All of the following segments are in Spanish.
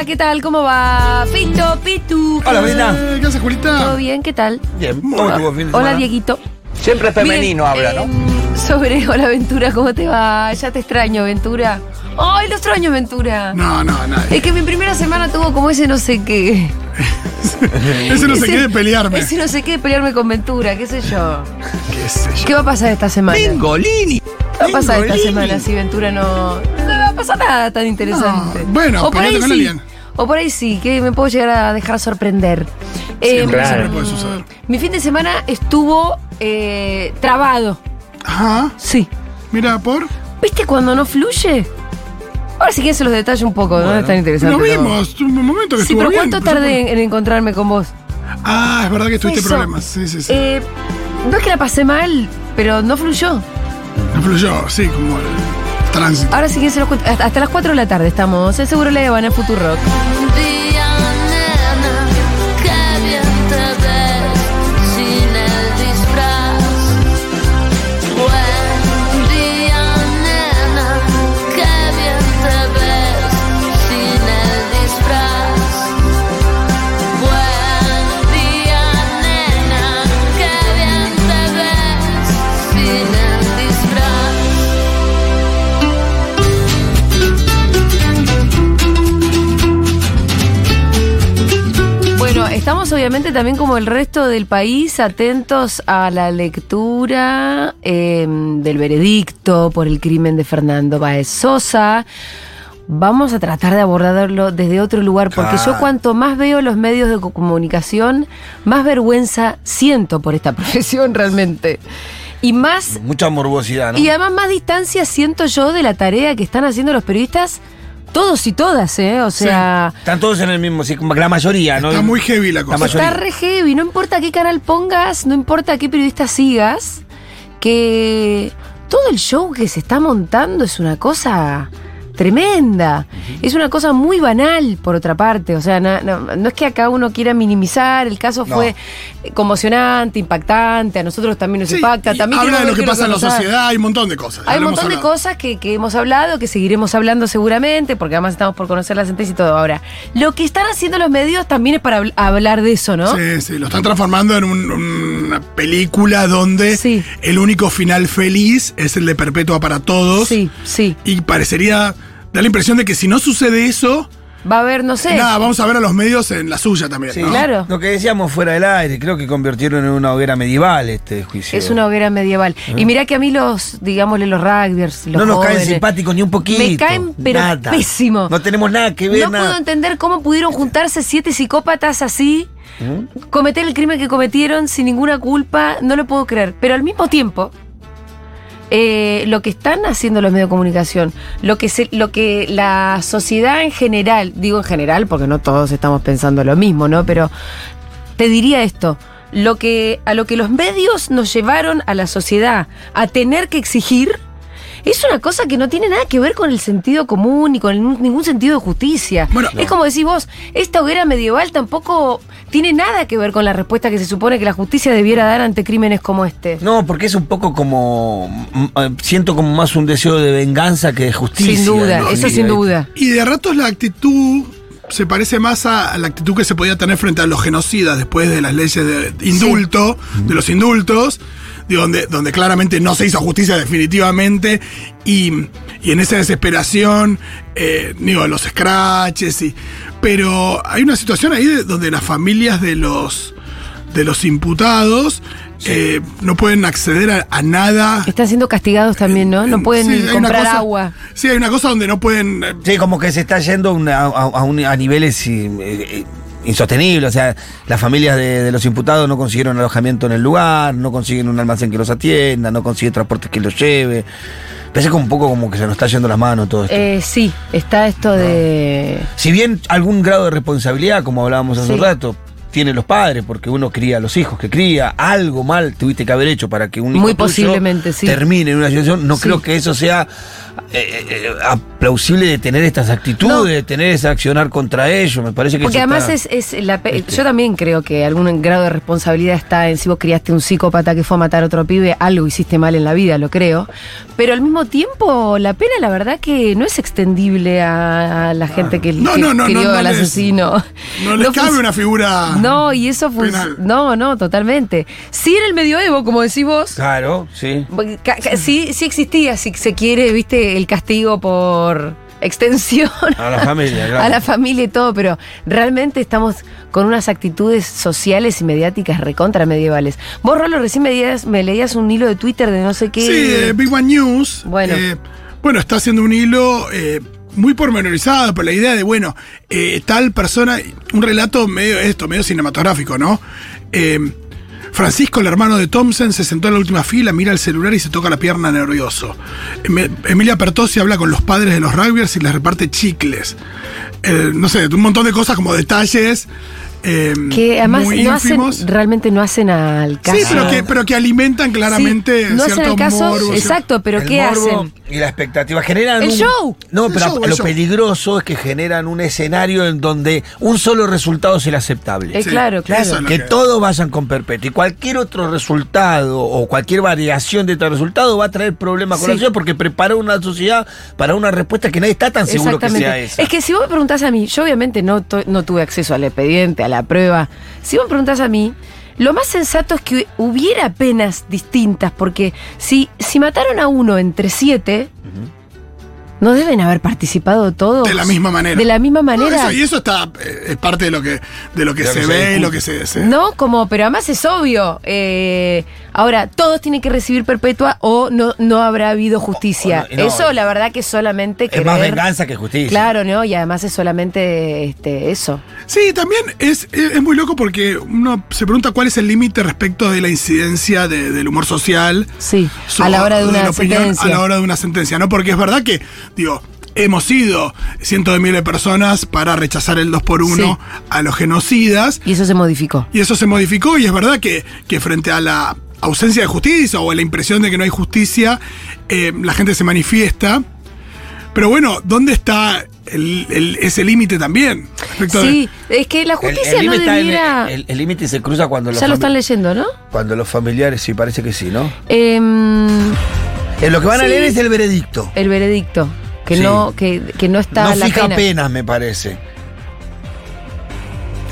Hola, ¿qué tal? ¿Cómo va? Pito, Pitu. Hola, Brina. Eh, ¿Qué haces, Julita? ¿Todo bien? ¿Qué tal? Bien, ¿cómo estuvo el fin de Hola, semana? Dieguito. Siempre femenino Bien, habla, ¿no? em, sobre Hola, Ventura, ¿cómo te va? Ya te extraño, Ventura. ¡Ay, lo extraño, Ventura! No, no, nadie. Es que mi primera semana tuvo como ese no sé qué. Ese no se Ese- quede pelearme. Ese no sé qué de pelearme con Ventura, qué sé yo. ¿Qué sé yo? ¿Qué va a pasar esta semana? Bingolini. ¿Qué va a pasar esta semana si Ventura no. No va a pasar nada tan interesante? No, bueno, o por ahí peleate con sí. alguien. O por ahí sí, que me puedo llegar a dejar sorprender. Siempre, siempre puede suceder. Mi fin de semana estuvo eh, trabado. Ajá. Sí. Mira, por. ¿Viste cuando no fluye? Ahora sí que se los detalles un poco, no Bueno. es tan interesante. Lo todo. vimos. Un momento que Sí, estuvo pero bien. ¿cuánto pero tardé en, en encontrarme con vos? Ah, es verdad que tuviste Eso. problemas. Sí, sí, sí. Eh, no es que la pasé mal, pero no fluyó. No fluyó, sí, como el tránsito. Ahora sí que se los cuento. Hasta, las 4 de la tarde estamos. Es seguro la Habana Futurock. Obviamente también como el resto del país atentos a la lectura eh, del veredicto por el crimen de Fernando Baez Sosa. Vamos a tratar de abordarlo desde otro lugar, porque yo cuanto más veo los medios de co- comunicación, más vergüenza siento por esta profesión realmente. Y más Mucha morbosidad, ¿no? y además más distancia siento yo de la tarea que están haciendo los periodistas, todos y todas, ¿eh? O sea, Están todos en el mismo, sí, como la mayoría, ¿no? Está muy heavy la cosa. está re heavy, no importa qué canal pongas, no importa qué periodista sigas, que todo el show que se está montando es una cosa tremenda. Es una cosa muy banal, por otra parte. O sea, no, no- no es que acá uno quiera minimizar, el caso No. fue conmocionante, impactante, a nosotros también nos Sí, impacta. También habla de lo que pasa en la sociedad, hay un montón de cosas. Hay un montón de cosas que, que hemos hablado, que seguiremos hablando seguramente, porque además estamos por conocer la sentencia y todo. Ahora, lo que están haciendo los medios también es para habl- hablar de eso, ¿no? Sí, sí, lo están transformando en un- una película donde Sí. el único final feliz es el de Perpetua para todos. Sí, sí. Y parecería, da la impresión de que si no sucede eso, Va a haber, no sé. nada, vamos a ver a los medios en la suya también. Sí, ¿no? Claro. Lo que decíamos fuera del aire, creo que convirtieron en una hoguera medieval este juicio. Es una hoguera medieval. Y mirá que a mí los, digámosle, los rugbyers, los no nos caen simpáticos ni un poquito. Me caen, pero Nada. pésimo. No tenemos nada que ver, No nada. puedo entender cómo pudieron juntarse siete psicópatas así, cometer el crimen que cometieron sin ninguna culpa, no lo puedo creer. Pero al mismo tiempo, eh, lo que están haciendo los medios de comunicación, lo que, se, lo que la sociedad en general, digo en general porque no todos estamos pensando lo mismo, ¿no? Pero te diría esto. Lo que, a lo que los medios nos llevaron a la sociedad a tener que exigir es una cosa que no tiene nada que ver con el sentido común ni con el- ningún sentido de justicia. Bueno, es como decís vos, esta hoguera medieval tampoco tiene nada que ver con la respuesta que se supone que la justicia debiera dar ante crímenes como este. No, porque es un poco como. mm, eh, Siento como más un deseo de venganza que de justicia. sin duda, ¿no? eso Sí, sin duda. Y de ratos la actitud se parece más a, a la actitud que se podía tener frente a los genocidas después de las leyes de indulto, de los indultos, de donde, donde claramente no se hizo justicia definitivamente, y, y en esa desesperación, eh, digo, los scratches, y, pero hay una situación ahí de- donde las familias de los, de los imputados eh, no pueden acceder a, a nada. Están siendo castigados también, ¿no? No pueden Sí, comprar cosa- agua. Sí, hay una cosa donde no pueden... eh, Sí, como que se está yendo a, una- a- a un- a niveles eh, insostenibles. O sea, las familias de, de los imputados no consiguieron alojamiento en el lugar, no consiguen un almacén que los atienda, no consiguen transporte que los lleve. Parece como un poco como que se nos está yendo las manos todo esto. Eh, sí, está esto de... Si bien algún grado de responsabilidad, como hablábamos hace Sí. un rato, tienen los padres, porque uno cría a los hijos que cría, algo mal tuviste que haber hecho para que un hijo Muy posiblemente, sí. termine en una situación. No Sí. creo que eso sea eh, eh, plausible de tener estas actitudes, No. de tener ese accionar contra ellos. Me parece que Porque además está- es, es la este. yo también creo que algún grado de responsabilidad está en si vos criaste un psicópata que fue a matar a otro pibe, algo hiciste mal en la vida, lo creo. Pero al mismo tiempo, la pena, la verdad, que no es extendible a, a la gente que, No, que no, no, crió no, no al les- asesino. No les cabe una figura. No, y eso fue. penal. No, no, totalmente. Sí, en el medioevo, como decís vos. Claro, sí. Sí, sí existía, si se quiere, viste, el castigo por extensión A la familia, claro. a la familia y todo, pero realmente estamos con unas actitudes sociales y mediáticas recontra medievales. Vos, Rolo, recién me, leías- me leías un hilo de Twitter de no sé qué. Sí, eh, Big One News. Bueno. eh, bueno, está haciendo un hilo eh, muy pormenorizado por la idea de, bueno, eh, tal persona, un relato medio esto, medio cinematográfico, ¿no? Francisco, el hermano de Thompson, se sentó en la última fila, mira el celular y se toca la pierna nervioso. Em- Emilia Pertossi habla con los padres de los rugbyers y les reparte chicles. Eh, no sé, un montón de cosas como detalles. eh, que además muy no hacen, realmente no hacen al caso. Sí, pero que, pero que alimentan claramente Sí, no hacen al caso, morbo, exacto, pero ¿qué morbo hacen? Y la expectativa generan. El un- show. No, El pero show, lo show. peligroso es que generan un escenario en donde un solo resultado es el aceptable. Eh, Sí, claro, claro. es que que- todos vayan con perpetuo. Y cualquier otro resultado o cualquier variación de este resultado va a traer problemas con Sí. la sociedad porque prepara una sociedad para una respuesta que nadie está tan seguro que sea esa. Es que si vos me preguntás a mí, yo obviamente no, no tuve acceso al expediente, a la prueba. Si vos me preguntás a mí, lo más sensato es que hubiera penas distintas, porque si, si mataron a uno entre siete, no deben haber participado todos. De la misma manera. De la misma No, manera. eso- y eso está, eh, es parte de lo que, de lo que se ve y lo que se. se- No, como, pero además es obvio. eh, ahora, todos tienen que recibir perpetua o no, no habrá habido justicia. O- o no, y no, eso, la verdad, que solamente es más venganza que justicia. Claro, ¿no? Y además es solamente este, eso. Sí, también es, es, es muy loco porque uno se pregunta cuál es el límite respecto de la incidencia de- del humor social. Sí, so- a la hora de una sentencia. A la hora de una sentencia, ¿no? Porque es verdad que, digo, hemos sido cientos de miles de personas para rechazar el 2 por 1 Sí. a los genocidas. Y eso se modificó. Y eso se modificó y es verdad que, que frente a la ausencia de justicia o a la impresión de que no hay justicia, eh, la gente se manifiesta. Pero bueno, ¿dónde está el- el- ese límite también? Respecto de- Sí, es que la justicia el no debiera. el- límite se cruza cuando los, ya lo fami- están leyendo, ¿no? cuando los familiares, sí, parece que sí, ¿no? Em, Eh, lo que van a Sí. leer es el veredicto. el veredicto. Que Sí. no, que, que no está no la fija pena. penas, me parece.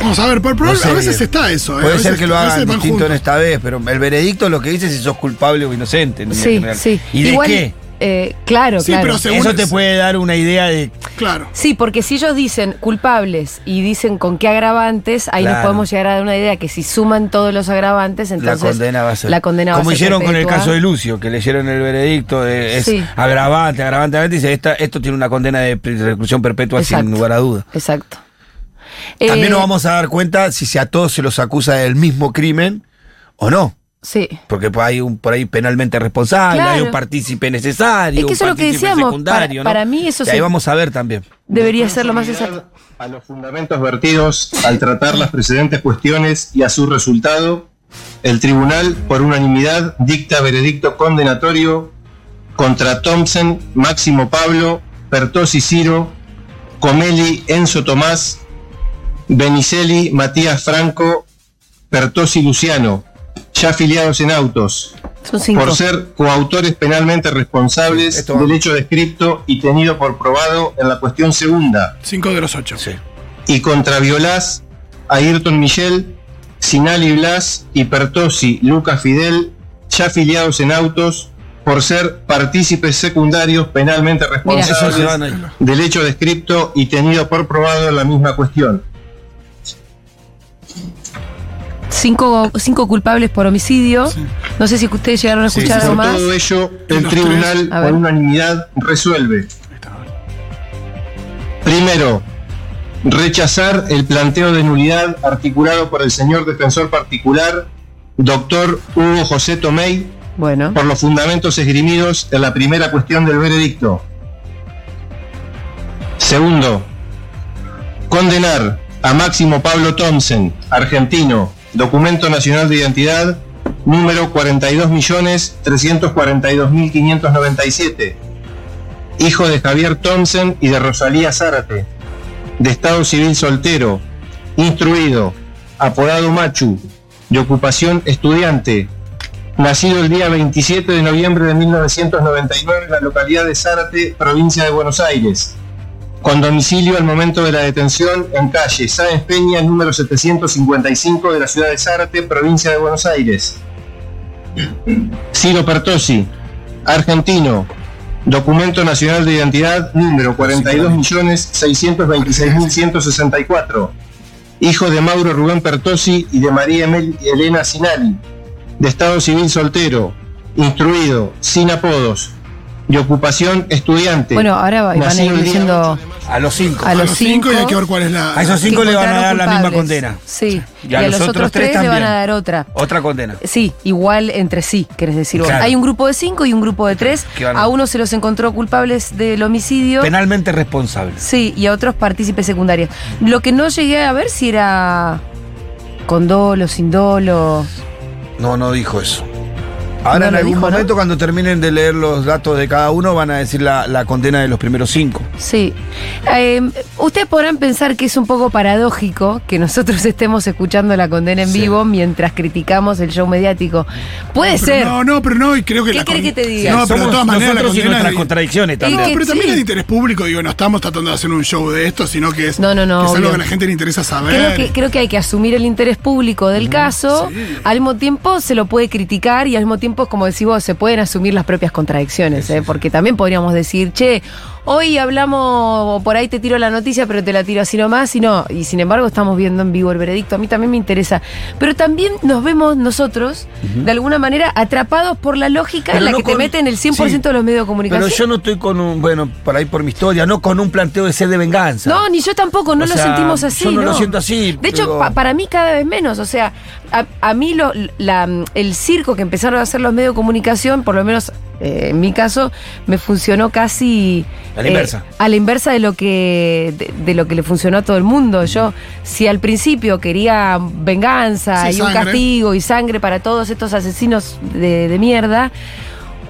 Vamos a ver, por, por- No sé a veces está eso. ¿eh? Puede ser que lo hagan distinto en esta vez, pero el veredicto lo que dice es si sos culpable o inocente. en Sí, general. sí. ¿Y de Igual, qué? Eh, claro, Sí, claro. pero según Eso te puede dar una idea de. Claro. Sí, porque si ellos dicen culpables y dicen con qué agravantes, ahí nos podemos llegar a dar una idea que si suman todos los agravantes, entonces la condena va a ser. la condena va Como a ser hicieron con el caso de Lucio, que leyeron el veredicto, de- es Sí. agravante, agravante, agravante, y dice: esta, esto tiene una condena de reclusión perpetua Exacto. sin lugar a duda. Exacto. También Eh, nos vamos a dar cuenta si se a todos se los acusa del mismo crimen o no. Sí. Porque pues, hay un por ahí penalmente responsable, Claro. hay un partícipe necesario, Es que eso un es lo que partícipe decíamos, secundario, para- ¿no? para mí eso Y ahí se- vamos a ver también. Debería ser lo más exacto. A los fundamentos vertidos al tratar las precedentes cuestiones y a su resultado, el tribunal, por unanimidad, dicta veredicto condenatorio contra Thompson, Máximo Pablo, Pertosi Ciro, Comelli, Enzo Tomás, Benicelli, Matías Franco, Pertosi Luciano, ya afiliados en autos, por ser coautores penalmente responsables del hecho descripto y tenido por probado en la cuestión segunda, Cinco de los ocho. Sí. y contra Violás, Ayrton Michel, Sinali Blas y Pertosi Lucas Fidel, ya afiliados en autos, por ser partícipes secundarios penalmente responsables del hecho descripto y tenido por probado en la misma cuestión. Cinco, cinco culpables por homicidio. No sé si ustedes llegaron a escuchar sí, algo más. todo ello, el tribunal por unanimidad resuelve. Primero, rechazar el planteo de nulidad articulado por el señor defensor particular, doctor Hugo José Tomei, Bueno. por los fundamentos esgrimidos en la primera cuestión del veredicto. Segundo, condenar a Máximo Pablo Thompson, argentino, documento nacional de identidad número 42.342.597, hijo de Javier Thompson y de Rosalía Zárate, de estado civil soltero, instruido, apodado Machu, de ocupación estudiante, nacido el día 27 de noviembre de 1999 en la localidad de Zárate, provincia de Buenos Aires, con domicilio al momento de la detención en calle Sáenz Peña, número 755 de la ciudad de Zárate, provincia de Buenos Aires. Ciro Pertosi, argentino, documento nacional de identidad número 42.626.164, hijo de Mauro Rubén Pertosi y de María Elena Sinali, de estado civil soltero, instruido, sin apodos, de ocupación estudiante. Bueno, ahora van a ir diciendo A los cinco. a A los cinco y hay que ver cuál es la. A esos cinco le van a dar la misma condena. Sí. Y a los otros tres tres le van también. a dar otra. Otra condena. Sí, igual entre sí, querés decir. Claro. Hay un grupo de cinco y un grupo de tres. A- A uno se los encontró culpables del homicidio. Penalmente responsable. Sí, y a otros partícipes secundarios. Lo que no llegué a ver si era con dolo, sin dolo. No, no dijo eso. Ahora No en algún dijo, ¿no? momento, cuando terminen de leer los datos de cada uno, van a decir la, la condena de los primeros cinco. Sí. Eh, ustedes podrán pensar que es un poco paradójico que nosotros estemos escuchando la condena en Sí. vivo mientras criticamos el show mediático. Puede ser. No, no, pero no, y creo que ¿Qué con- que te diga? No, pero de todas maneras la nosotros y condena nuestras de- contradicciones también. No, pero también sí. es de interés público, digo, no estamos tratando de hacer un show de esto, sino que es, No, no, no, que es algo que a la gente le interesa saber. Creo que, creo que hay que asumir el interés público del caso, sí. al mismo tiempo se lo puede criticar y al mismo tiempo, como decís vos, se pueden asumir las propias contradicciones, ¿eh? porque también podríamos decir, che, hoy hablamos, o por ahí te tiro la noticia, pero te la tiro así nomás, y no, y sin embargo estamos viendo en vivo el veredicto, a mí también me interesa, pero también nos vemos nosotros, de alguna manera, atrapados por la lógica Pero en la no que te con- meten el 100% sí. de los medios de comunicación. Pero yo no estoy con un, bueno, por ahí por mi historia, no con un planteo de sed de venganza. No, ni yo tampoco, no O lo sea, sentimos así. yo no lo siento así, De hecho, pa- para mí cada vez menos. O sea, a, a mí lo, la- el circo que empezaron a hacer los medios de comunicación, por lo menos eh, en mi caso, me funcionó casi. A la inversa. A la inversa de lo que de, de lo que le funcionó a todo el mundo. Yo, si al principio quería venganza Sí, y un castigo y sangre para todos estos asesinos de, de mierda.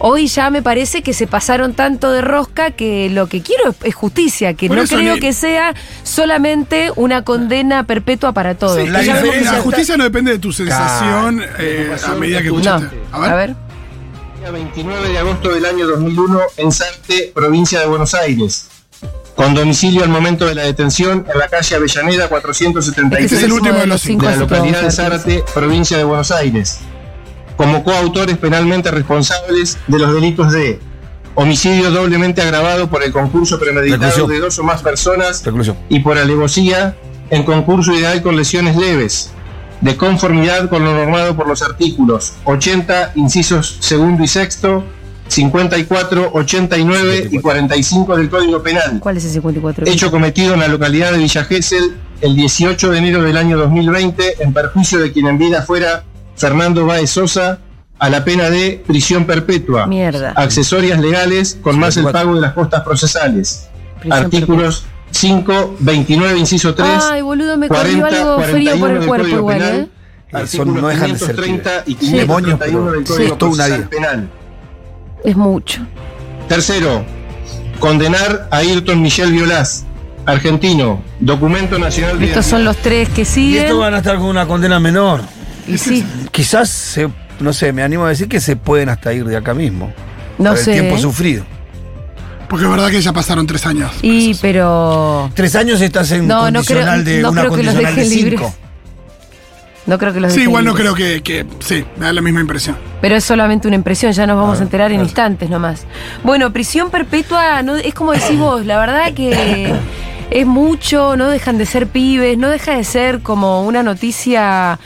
Hoy ya me parece que se pasaron tanto de rosca que lo que quiero es, justicia, que Por no creo ni- que sea solamente una condena perpetua para todos. Sí, la justicia no depende de tu sensación eh, a medida que No, escuchaste. a ver. Día 29 de agosto del año 2001 en Sarte, provincia de Buenos Aires. Con domicilio al momento de la detención en la calle Avellaneda 476 Este es el último de los cinco. de la localidad de a ver Zárate, provincia de Buenos Aires, como coautores penalmente responsables de los delitos de homicidio doblemente agravado por el concurso premeditado Reclusión. de dos o más personas Reclusión. y por alevosía en concurso ideal con lesiones leves, de conformidad con lo normado por los artículos 80, incisos segundo y sexto, 54, 89 y 45 del Código Penal ¿Cuál es el 54? hecho cometido en la localidad de Villa Gesell el 18 de enero del año 2020 en perjuicio de quien en vida fuera Fernando Báez Sosa a la pena de prisión perpetua, Mierda. accesorias legales con más el 54. pago de las costas procesales. Prisión Artículos 5, 29, inciso 3, Ay, boludo, me corrió 40, algo frío por 41 el del cuerpo Código igual, Penal, ¿eh? Son- artículos no dejan de ser 530 y pibes. Demonios, 531 del Código Procesal. Penal. Es mucho. Tercero, condenar a Ayrton Michel Violás, argentino, documento nacional de Estos son los tres que Y siguen. estos van a estar con una condena menor. Y sí, Quizás, se, no sé, me animo a decir que se pueden hasta ir de acá mismo. no por sé. el tiempo ¿eh? sufrido. Porque es verdad que ya pasaron tres años. Y, pero. Tres años estás en No, no creo, condicional de no una creo que los condicional de libres. cinco. No creo que los Sí, igual no creo que, que- Sí, me da la misma impresión. Pero es solamente una impresión, ya nos vamos Claro, a enterar en instantes nomás. Bueno, prisión perpetua, no, es como decís vos, la verdad que es mucho, no dejan de ser pibes, no deja de ser como una noticia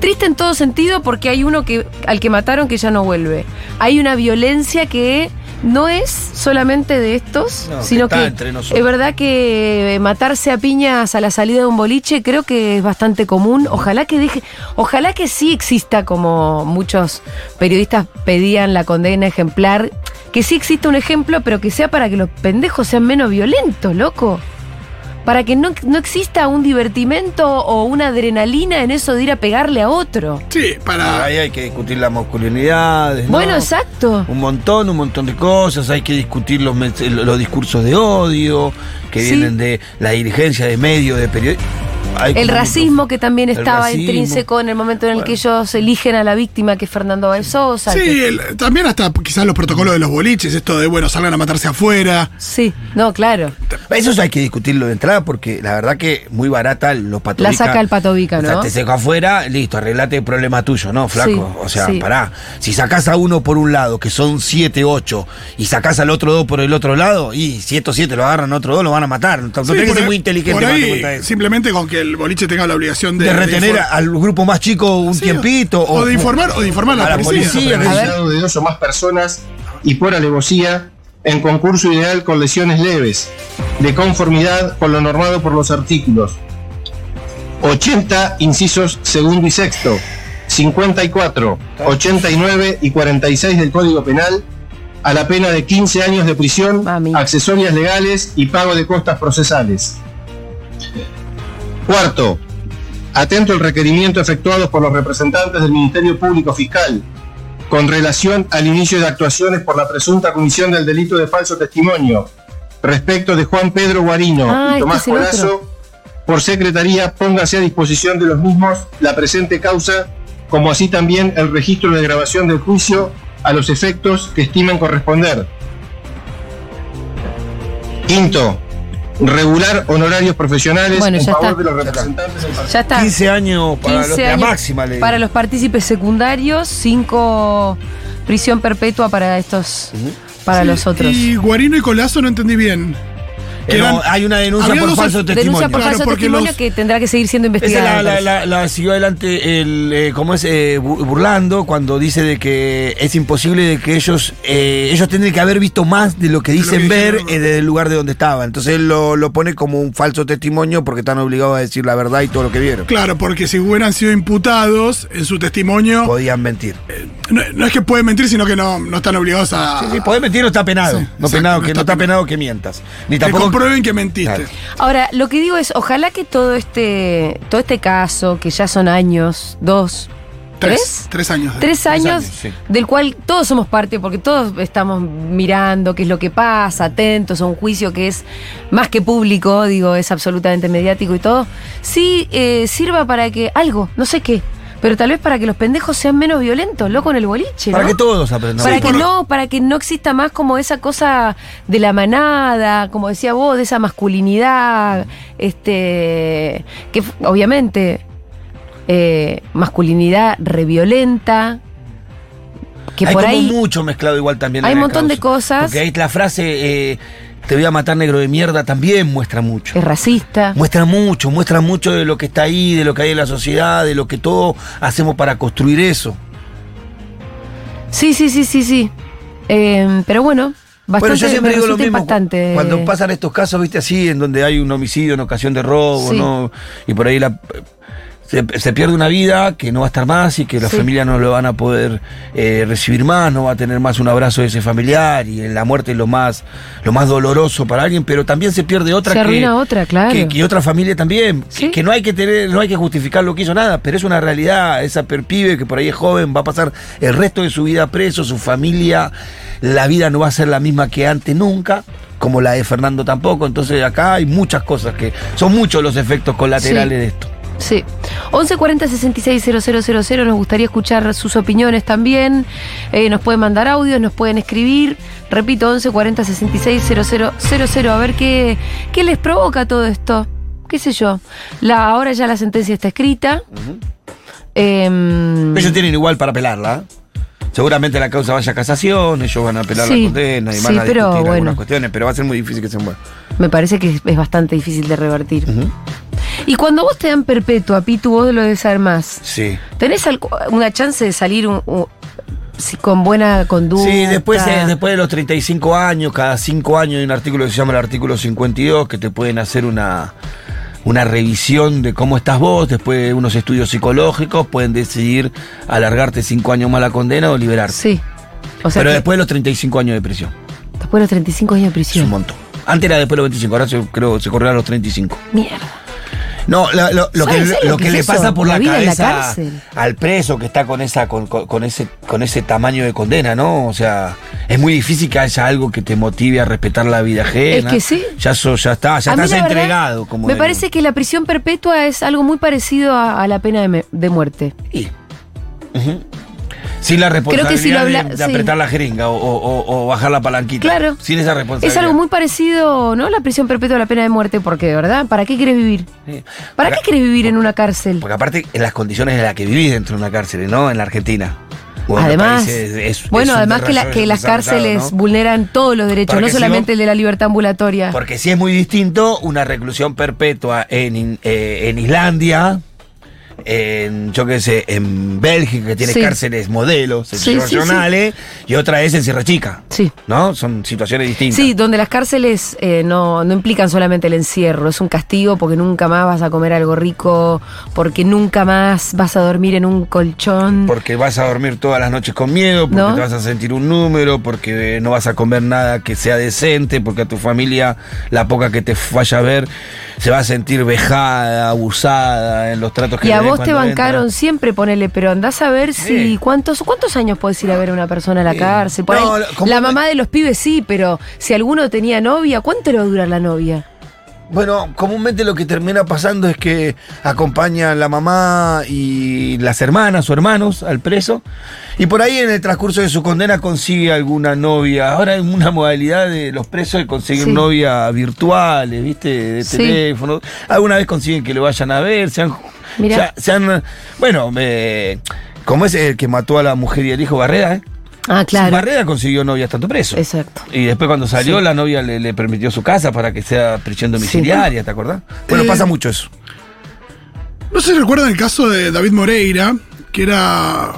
triste en todo sentido porque hay uno que al que mataron que ya no vuelve. Hay una violencia que no es solamente de estos, No, que sino que entre nosotros. es verdad que matarse a piñas a la salida de un boliche creo que es bastante común. Ojalá que deje, ojalá que sí exista como muchos periodistas pedían la condena ejemplar, que sí exista un ejemplo, pero que sea para que los pendejos sean menos violentos, loco. Para que no, no exista un divertimento o una adrenalina en eso de ir a pegarle a otro. Sí, para. Ahí hay que discutir las masculinidades. ¿no? Bueno, exacto. Un montón, un montón de cosas. Hay que discutir los, los discursos de odio que Sí. vienen de la dirigencia de medios, de periodistas. El racismo que también estaba intrínseco en el momento en el que Bueno. ellos eligen a la víctima, que es Fernando Baez Sosa. Sí, que- el- también hasta quizás los protocolos de los boliches, esto de, bueno, salgan a matarse afuera. sí, no, claro. Eso hay que discutirlo de entrada porque la verdad que muy barata los patos La saca el Pato Vica, O sea, ¿no? te seco afuera, listo, arreglate el problema tuyo, ¿no, flaco? Sí, o sea, sí. pará. Si sacás a uno por un lado, que son 7, 8, y sacás al otro dos por el otro lado, y si estos 7 lo agarran otro dos, lo van a matar. No, no Sí, tenés que ser muy inteligente para ahí, eso. Simplemente con que el boliche tenga la obligación de, De retener al grupo más chico un Sí, tiempito. o de informar- o de informar a la policía. policía. A de dos o más personas y por alevosía en concurso ideal con lesiones leves, de conformidad con lo normado por los artículos 80 incisos segundo y sexto, 54, 89 y 46 del Código Penal a la pena de 15 años de prisión, Mami. accesorias legales y pago de costas procesales. Cuarto, atento al requerimiento efectuado por los representantes del Ministerio Público Fiscal con relación al inicio de actuaciones por la presunta comisión del delito de falso testimonio respecto de Juan Pedro Guarino Ah, y Tomás este es el Colazo, por secretaría póngase a disposición de los mismos la presente causa, como así también el registro de grabación del juicio a los efectos que estimen corresponder. Quinto, regular honorarios profesionales Bueno, en ya favor está. de los representantes del partido. Ya está. 15 años para 15 los- la máxima ley. para los partícipes secundarios, 5 prisión perpetua para estos, para Sí, los otros. Y Guarino y Colazo no entendí bien. Eh, hay una denuncia por falso testimonio. Denuncia por Claro, falso testimonio los- que tendrá que seguir siendo Esa investigada. la, me la, parece. la- la siguió adelante el, eh, como es, eh, bu- burlando cuando dice de que es imposible de que ellos, eh, ellos tendrían que haber visto más de lo que lo dicen que ver eh, desde el lugar de donde estaban. Entonces él lo, lo pone como un falso testimonio porque están obligados a decir la verdad y todo lo que vieron. Claro, porque si hubieran sido imputados en su testimonio, Podían mentir. no, no es que pueden mentir, sino que no, no están obligados a. Sí, sí, podés mentir no está penado. Sí, no, exacto, penado no que, está no está penado. penado que mientas. Ni tampoco. Comprueben que mentiste. Claro. Ahora, lo que digo es, ojalá que todo este, todo este caso, que ya son años, dos, Tres, tres, tres años. tres años, años, sí. del cual todos somos parte, porque todos estamos mirando qué es lo que pasa, atentos a un juicio que es más que público, digo, es absolutamente mediático y todo, sí eh, sirva para que algo, no sé qué, pero tal vez para que los pendejos sean menos violentos, loco en el boliche, Para que todos aprendan. Para Sí, que no, para que no exista más como esa cosa de la manada, como decía vos, de esa masculinidad, este, que obviamente eh, masculinidad reviolenta, que hay por como ahí mucho mezclado igual también. hay un montón de cosas. Porque ahí la frase eh, te voy a matar negro de mierda también muestra mucho. es racista. Muestra mucho, muestra mucho de lo que está ahí, de lo que hay en la sociedad, de lo que todos hacemos para construir eso. Sí, sí, sí, sí, sí. Eh, pero bueno, bastante bueno, yo siempre digo lo mismo. Cuando pasan estos casos, viste, así, en donde hay un homicidio en ocasión de robo, Sí. ¿no? Y por ahí la, se, se pierde una vida que no va a estar más y que la Sí. familia no lo van a poder eh, recibir más, no va a tener más un abrazo de ese familiar y la muerte es lo más, lo más doloroso para alguien, pero también se pierde otra Se que, otra, claro. que, que otra familia también, Sí. que, que no hay que tener, no hay que justificar lo que hizo nada, pero es una realidad, esa perpibe que por ahí es joven, va a pasar el resto de su vida preso, su familia, la vida no va a ser la misma que antes nunca. Como la de Fernando tampoco, entonces acá hay muchas cosas que son muchos los efectos colaterales Sí. de esto. Sí. 1140 660000 nos gustaría escuchar sus opiniones también. Eh, nos pueden mandar audios, nos pueden escribir. Repito, 1140 660000 a ver qué, qué les provoca todo esto. ¿Qué sé yo? La, ahora ya la sentencia está escrita. Em, Ellos tienen igual para apelarla. ¿eh? Seguramente la causa vaya a casación, ellos van a apelar Sí, la condena y sí, van a pero discutir bueno. algunas cuestiones, pero va a ser muy difícil que se mueva. me parece que es, es bastante difícil de revertir. Y cuando vos te dan perpetua, Pitu, vos lo debes saber más. Sí. ¿Tenés una chance de salir un- un- si- con buena conducta? Sí, después, eh, después de los 35 años, cada 5 años hay un artículo que se llama el artículo 52, que te pueden hacer una, una revisión de cómo estás vos, después de unos estudios psicológicos, pueden decidir alargarte 5 años más la condena o liberarte. Sí. O sea, Pero que después de los 35 años de prisión. después de los 35 años de Es un prisión. montón. Antes era después de los 25, ahora se, creo se corrió a los 35. Mierda. No, lo, lo que, ¿Sabes- sabes lo lo que que le pasa por La la, cabeza al preso que está con esa con, con- con ese con ese tamaño de condena, ¿no? O sea, es muy difícil que haya algo que te motive a respetar la vida ajena. Es que sí. Ya eso ya está, ya A estás verdad, entregado como Me parece que la prisión perpetua es algo muy parecido a, a la pena de, me- de muerte. Y- Ujú. Sin la responsabilidad que si lo habla- de, de sí. apretar la jeringa o, o- o- o bajar la palanquita. Claro. Sin esa responsabilidad. Es algo muy parecido, ¿no? La prisión perpetua a la pena de muerte, porque, ¿verdad? ¿Para qué quieres vivir? Sí. ¿Para qué quieres vivir en una cárcel? Porque aparte, en las condiciones en las que vivís dentro de una cárcel, ¿no? En la Argentina. O en otros Además, es- bueno, es además que, la- desarrollo que las cárceles ¿no? vulneran todos los derechos, Porque no si solamente vos- el de la libertad ambulatoria. Porque sí es muy distinto una reclusión perpetua en, eh, en Islandia, en, yo qué sé, en Bélgica, que tiene Sí. cárceles modelos Sí, sí, internacionales, y otra es en Sierra Chica. Sí. ¿No? Son situaciones distintas. Sí, donde las cárceles eh, no, no implican solamente el encierro, es un castigo porque nunca más vas a comer algo rico, porque nunca más vas a dormir en un colchón. Porque vas a dormir todas las noches con miedo, porque ¿No? te vas a sentir un número, porque no vas a comer nada que sea decente, porque a tu familia, la poca que te vaya a ver, se va a sentir vejada, abusada en los tratos que y le vos te bancaron entra. siempre, ponele, pero andás a ver si cuántos cuántos años podés ir a ver a una persona a la Sí. cárcel. Por No, ahí, como la mamá de los pibes sí, pero si alguno tenía novia, ¿cuánto le va a durar la novia? Bueno, comúnmente lo que termina pasando es que acompañan la mamá y las hermanas o hermanos al preso. Y por ahí en el transcurso de su condena consigue alguna novia. Ahora hay una modalidad de los presos de conseguir Sí. novias virtuales, ¿viste? De Sí. teléfono. Alguna vez consiguen que lo vayan a ver. Se han, Mirá. se, han- bueno, eh, como es el que mató a la mujer y el hijo Barrera, ¿eh? Ah, claro. Barrera consiguió novia estando preso. Exacto. Y después cuando salió, la novia le, le permitió su casa para que sea prisión domiciliaria, ¿te acordás? Bueno, Eh, pasa mucho eso. No sé si recuerdan el caso de David Moreira, que era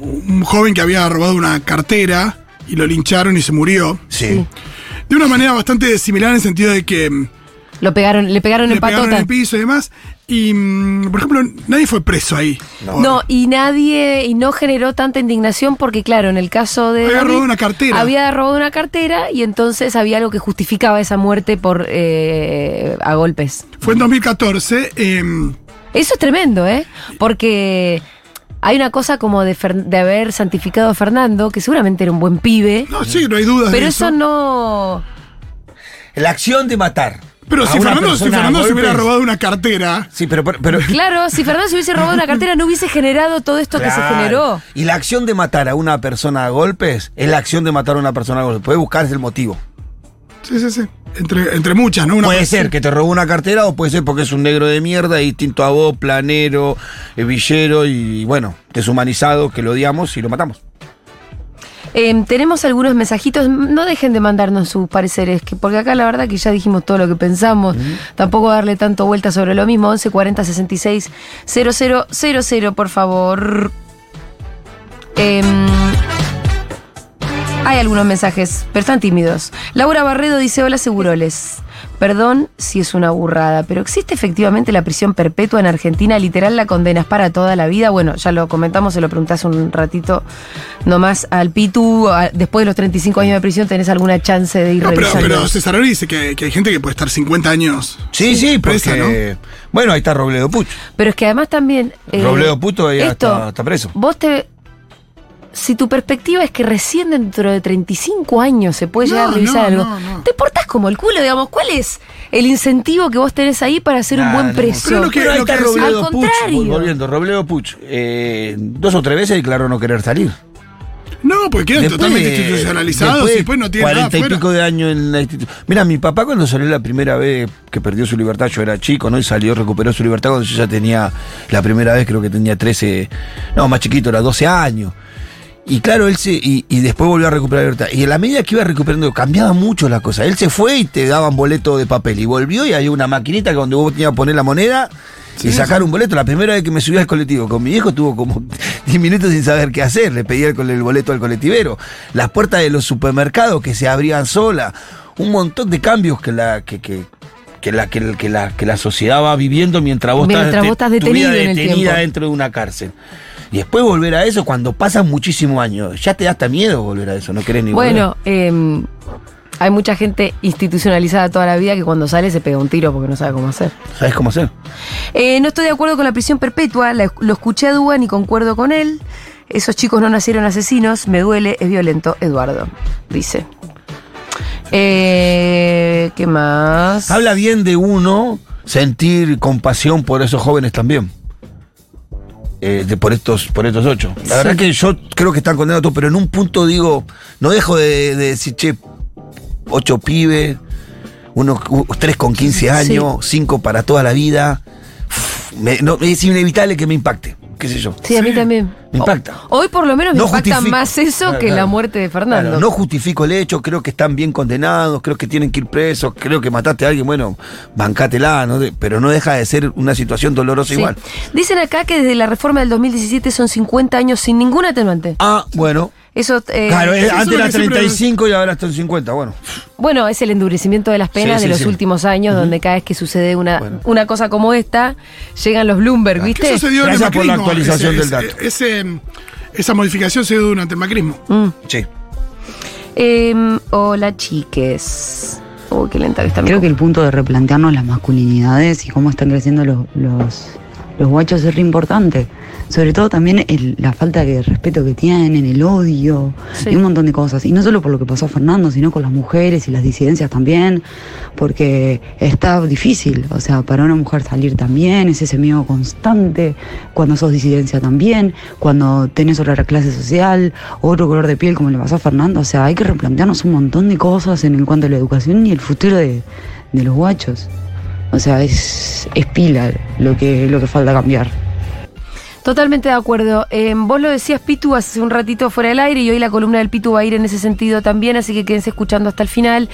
un joven que había robado una cartera y lo lincharon y se murió. Sí. De una manera bastante similar en el sentido de que Lo pegaron, le pegaron le en pegaron en patota. el piso y demás. Y, mm, por ejemplo, nadie fue preso ahí. No, y nadie, y no generó tanta indignación porque, claro, en el caso de. Había David, robado una cartera. Había robado una cartera y entonces había algo que justificaba esa muerte por eh, a golpes. Fue en 2014. em, Eso es tremendo, ¿eh? Porque hay una cosa como de, Fer- de haber santificado a Fernando, que seguramente era un buen pibe, no, sí, no hay dudas pero de eso no. La acción de matar. Pero si Fernando, si Fernando se hubiera robado una cartera. Sí, pero. pero, pero- Claro, si Fernando se hubiese robado una cartera, no hubiese generado todo esto que se generó. Y la acción de matar a una persona a golpes es la acción de matar a una persona a golpes. Puede buscarse el motivo. Sí, sí, sí. Entre, entre muchas, ¿no? Una puede persona- ser que te robó una cartera o puede ser porque es un negro de mierda, distinto a vos, planero, eh, villero y bueno, deshumanizado, que lo odiamos y lo matamos. Eh, tenemos algunos mensajitos, no dejen de mandarnos sus pareceres, que porque acá la verdad que ya dijimos todo lo que pensamos, tampoco darle tanto vuelta sobre lo mismo, 11 40 66 0000, por favor. Em, hay algunos mensajes, pero están tímidos. Laura Barredo dice, hola Seguroles. Perdón si es una burrada, pero ¿existe efectivamente la prisión perpetua en Argentina? Literal la condenas para toda la vida. Bueno, ya lo comentamos, se lo preguntás un ratito nomás al Pitu. a- después de los 35 años de prisión, ¿tenés alguna chance de ir No, pero, revisando? pero César Ori dice que, que hay gente que puede estar 50 años. Sí, sí, presa, porque. Bueno, ahí está Robledo Puch. Pero es que además también. eh, Robledo Puto ya esto, está, está preso. Vos te. Si tu perspectiva es que recién dentro de 35 años se puede No, llegar a revisar no, algo, no, no. te portás como el culo, digamos. ¿Cuál es el incentivo que vos tenés ahí para ser un buen no. preso? Pero lo que- Pero que- Robledo al Puch. contrario. vol- Volviendo, Robledo Puch. eh, dos o tres veces declaró no querer salir. No, porque quedan Después totalmente institucionalizados después y de después no tienen nada 40 y afuera. pico de años en la institución. Mira, mi papá cuando salió la primera vez que perdió su libertad, yo era chico, ¿no? Y salió, recuperó su libertad cuando yo ya tenía, la primera vez creo que tenía 13, no, más chiquito, era 12 años. Y claro, él se, y, y después volvió a recuperar la libertad. Y en la medida que iba recuperando, cambiaba mucho la cosa. Él se fue y te daban boleto de papel. Y volvió y había una maquinita donde vos tenías que poner la moneda y sacar un boleto. La primera vez que me subí al colectivo con mi viejo tuvo como 10 minutos sin saber qué hacer. Le pedía el, el boleto al colectivero. Las puertas de los supermercados que se abrían sola. Un montón de cambios que la, que, que, que la, que, que la, que la sociedad va viviendo mientras vos Mientras estás, vos estás tu vida detenido en el dentro de una cárcel. Y después volver a eso, cuando pasan muchísimos años, ya te da hasta miedo volver a eso, no querés ni volver. Bueno, em, Hay mucha gente institucionalizada toda la vida que cuando sale se pega un tiro porque no sabe cómo hacer. ¿Sabes cómo hacer? Eh, no estoy de acuerdo con la prisión perpetua, la- lo escuché a Dugan y concuerdo con él. Esos chicos no nacieron asesinos, me duele, es violento, Eduardo, dice. Eh, ¿Qué más? Habla bien de uno sentir compasión por esos jóvenes también. Eh, de- por estos por estos ocho. La Sí. verdad que yo creo que están condenados todos, pero en un punto digo, no dejo de, de decir, che, ocho pibes, uno, u- tres con 15 años, cinco para toda la vida. Uf, me- no, es inevitable que me impacte, qué sé yo. Sí, a mí también. Me impacta. Hoy por lo menos me No impacta más eso Claro, que la muerte de Fernando. Claro, no justifico el hecho, creo que están bien condenados, creo que tienen que ir presos, creo que mataste a alguien, bueno, bancátela, ¿no? Pero no deja de ser una situación dolorosa Sí. igual. Dicen acá que desde la reforma del 2017 son 50 años sin ningún atenuante. Ah, bueno. Eso, eh, claro, es antes lo era que siempre- 35 y ahora están 50, bueno. bueno, es el endurecimiento de las penas Sí, de los sí. últimos años, donde cada vez que sucede una, Bueno. una cosa como esta, llegan los Bloomberg, ¿viste? eso se dio en el Gracias por la actualización ese- del dato. ese- ese- esa modificación se dio durante el macrismo. Mm. Sí. Em, hola, chiques. Uy, qué lenta que está Creo que el punto de replantearnos las masculinidades y cómo están creciendo los, los, los guachos es re importante. Sobre todo también el- la falta de respeto que tienen, el odio Sí. y un montón de cosas. Y no solo por lo que pasó a Fernando, sino con las mujeres y las disidencias también, porque está difícil. O sea, para una mujer salir también es ese miedo constante, cuando sos disidencia también, cuando tenés otra clase social, otro color de piel como le pasó a Fernando. O sea, hay que replantearnos un montón de cosas en cuanto a la educación y el futuro de, de los guachos. O sea, es, es pila lo que, lo que falta cambiar. Totalmente de acuerdo. Eh, vos lo decías, Pitu, hace un ratito fuera del aire y hoy la columna del Pitu va a ir en ese sentido también, así que quédense escuchando hasta el final.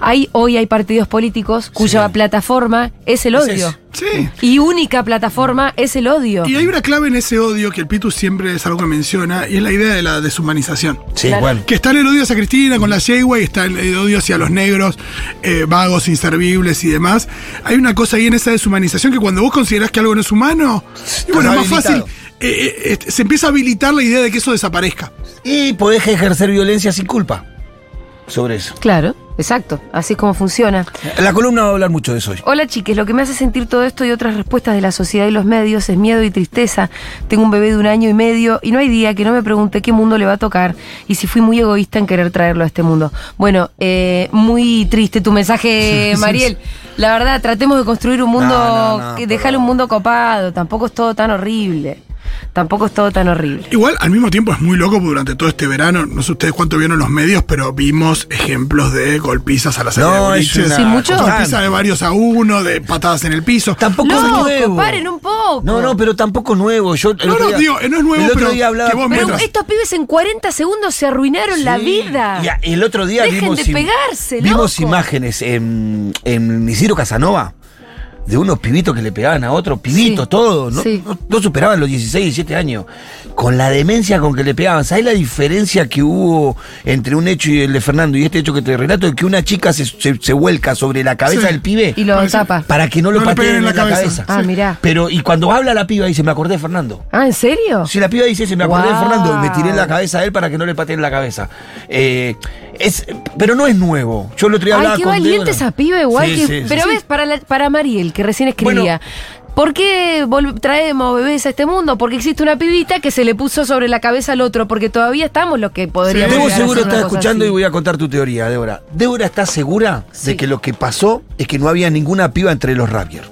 Hay, hoy hay partidos políticos cuya plataforma es el odio. Sí. Y única plataforma es el odio. Y hay una clave en ese odio que el Pitu siempre es algo que menciona, y es la idea de la deshumanización. Sí, Claro. bueno. Que está en el odio hacia Cristina con la yegua y está el el odio hacia los negros, eh, vagos, inservibles y demás. Hay una cosa ahí en esa deshumanización que cuando vos considerás que algo no es humano, y bueno, es más fácil. eh, eh, eh, se empieza a habilitar la idea de que eso desaparezca. Y podés ejercer violencia sin culpa sobre eso. Claro, exacto. Así es como funciona. La columna va a hablar mucho de eso hoy. Hola chiques, lo que me hace sentir todo esto y otras respuestas de la sociedad y los medios es miedo y tristeza. Tengo un bebé de un año y medio y no hay día que no me pregunte qué mundo le va a tocar y si fui muy egoísta en querer traerlo a este mundo. Bueno, eh, muy triste tu mensaje, Mariel. La verdad, tratemos de construir un mundo, No, no, no, que dejarle un mundo copado. Tampoco es todo tan horrible. Tampoco es todo tan horrible. Igual, al mismo tiempo, es muy loco porque durante todo este verano, no sé ustedes cuánto vieron los medios, pero vimos ejemplos de golpizas a la salida No, de es boliches. Sí, mucho. Golpizas de varios a uno, de patadas en el piso. Tampoco es Loco, nuevo. paren un poco. No, no, pero tampoco nuevo. Yo el No, otro no, día- digo, no es nuevo, el otro pero día hablaba que vos Pero mientras- estos pibes en 40 segundos se arruinaron la vida. Y el otro día Dejen vimos, de pegarse, vimos loco. imágenes en, en Isidro Casanova de unos pibitos que le pegaban a otros, pibitos, Sí. todos, no, Sí. no- no superaban los 16, 17 años, con la demencia con que le pegaban. ¿Sabes la diferencia que hubo entre un hecho y el de Fernando y este hecho que te relato? De que una chica se, se- se vuelca sobre la cabeza Sí. del pibe Y lo tapa. para que no lo No le pateen en la cabeza. Ah, mirá. Pero, y cuando habla la piba dice, me acordé de Fernando. Ah, ¿en serio? Si la piba dice, se me acordé Wow. de Fernando y me tiré en la cabeza a él para que no le pateen la cabeza. Eh, es, pero no es nuevo. Yo el otro día Ay, hablaba qué con valiente Débora. esa piba igual Sí, que. sí, sí, pero sí. ves, para, la- para Mariel, que recién escribía. ¿Por qué traemos bebés a este mundo? Porque existe una pibita que se le puso sobre la cabeza al otro, porque todavía estamos los que podríamos. Sí. Debo seguro está escuchando así. y voy a contar tu teoría, Débora. Débora está segura Sí. de que lo que pasó es que no había ninguna piba entre los rabiers.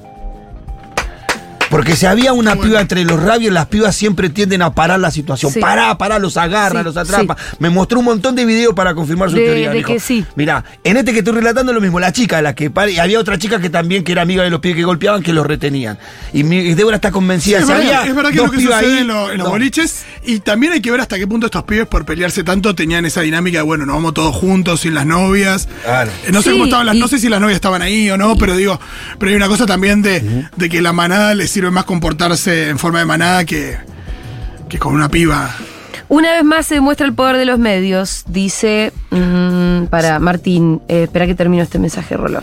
Porque si había una piba entre los rabiers, las pibas siempre tienden a parar la situación. Sí. Pará, pará, los agarra, Sí, los atrapa. Me mostró un montón de videos para confirmar su De- teoría. de dijo, que sí. Mirá, en este que estoy relatando es lo mismo, la chica, la que y había otra chica que también que era amiga de los pibes que golpeaban, que los retenían. Y, mi- y Débora está convencida. es, si verdad, había es verdad que dos es lo que sucede ahí, en, lo- en los no. boliches. Y también hay que ver hasta qué punto estos pibes, por pelearse tanto, tenían esa dinámica de, bueno, nos vamos todos juntos, sin las novias. Claro. Eh, No sé Sí, cómo estaban las- y- no sé si las novias estaban ahí o no, pero digo, pero hay una cosa también de, de que la manada les sirve más comportarse en forma de manada que, que con una piba. Una vez más se demuestra el poder de los medios, dice mm, para Martín. eh, espera que termino este mensaje, Rolo.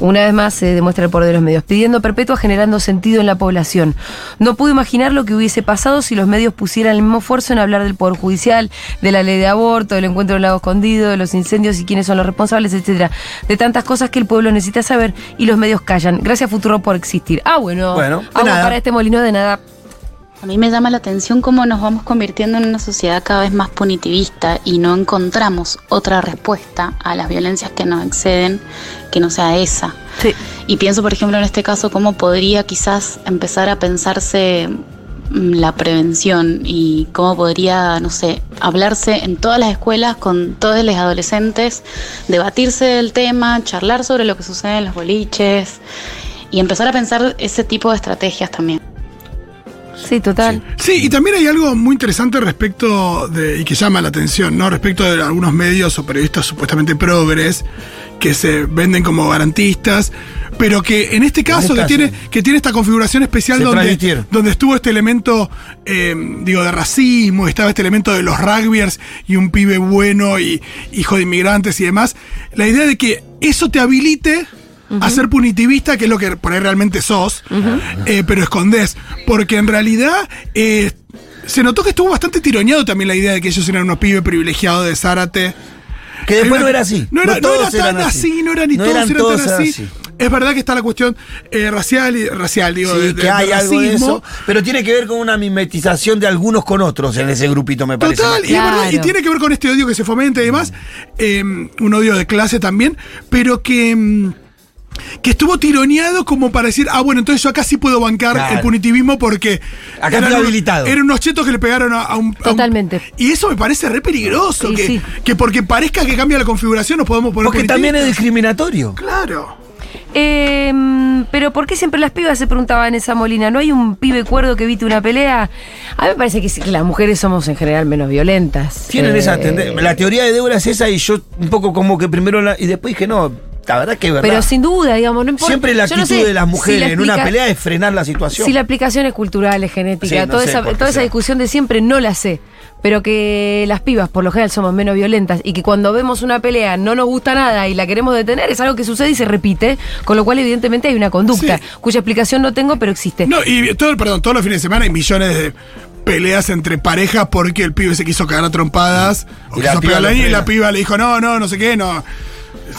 Una vez más se demuestra el poder de los medios, pidiendo perpetua generando sentido en la población. No puedo imaginar lo que hubiese pasado si los medios pusieran el mismo esfuerzo en hablar del Poder Judicial, de la ley de aborto, del encuentro del lago escondido, de los incendios y quiénes son los responsables, etcétera. De tantas cosas que el pueblo necesita saber y los medios callan. Gracias Futuro por existir. Ah, bueno. Bueno, Agua nada. para este molino de nada. A mí me llama la atención cómo nos vamos convirtiendo en una sociedad cada vez más punitivista y no encontramos otra respuesta a las violencias que nos exceden que no sea esa. Sí. Y pienso, por ejemplo, en este caso, cómo podría quizás empezar a pensarse mm, la prevención y cómo podría, no sé, hablarse en todas las escuelas con todos los adolescentes, debatirse del tema, charlar sobre lo que sucede en los boliches y empezar a pensar ese tipo de estrategias también. Sí, total. Sí, y también hay algo muy interesante respecto de, y que llama la atención, ¿no? Respecto de algunos medios o periodistas supuestamente progres que se venden como garantistas, pero que en este caso, este que, tiene, que tiene esta configuración especial donde, donde estuvo este elemento, eh, digo, de racismo, estaba este elemento de los rugbyers y un pibe bueno y hijo de inmigrantes y demás, la idea de que eso te habilite a ser punitivista, que es lo que por ahí realmente sos, eh, pero escondés. Porque en realidad eh, se notó que estuvo bastante tironeado también la idea de que ellos eran unos pibes privilegiados de Zárate. Que después Hay no era así. No era, no era todos tan eran así. no era ni No todos eran eran todos tan eran así. así. Es verdad que está la cuestión eh, racial, y, racial, digo, Sí, de, de- que hay de algo de eso, pero tiene que ver con una mimetización de algunos con otros en ese grupito, me parece. Total, y, es Claro. verdad, y tiene que ver con este odio que se fomenta y demás, eh, un odio de clase también, pero que, mm, que estuvo tironeado como para decir, ah, bueno, entonces yo acá sí puedo bancar Claro. el punitivismo porque... Acá eran habilitado. Eran unos chetos que le pegaron a, a un... a un- Totalmente. y eso me parece re peligroso, Sí, que, sí. que porque parezca que cambia la configuración nos podemos poner Porque también es discriminatorio. Claro. Eh, pero ¿por qué siempre las pibas se preguntaban esa molina? ¿No hay un pibe cuerdo que evite una pelea? A mí me parece que, sí, que las mujeres somos en general menos violentas. Tienen Eh, esa tendencia. La teoría de Débora es esa y yo un poco como que primero la. Y después dije, no, la verdad que es verdad. Pero sin duda, digamos, no importa. Siempre la no actitud sé de las si mujeres la en una pelea es frenar la situación. Si la aplicación es cultural, es genética, Sí, no toda, sé esa, toda esa discusión de siempre no la sé. Pero que las pibas por lo general somos menos violentas y que cuando vemos una pelea no nos gusta nada y la queremos detener es algo que sucede y se repite, con lo cual evidentemente hay una conducta Sí. cuya explicación no tengo pero existe. No, y todo, perdón, todos los fines de semana hay millones de peleas entre parejas porque el pibe se quiso cagar a trompadas o Y la quiso piba la y la piba le dijo, no, no, no sé qué, no.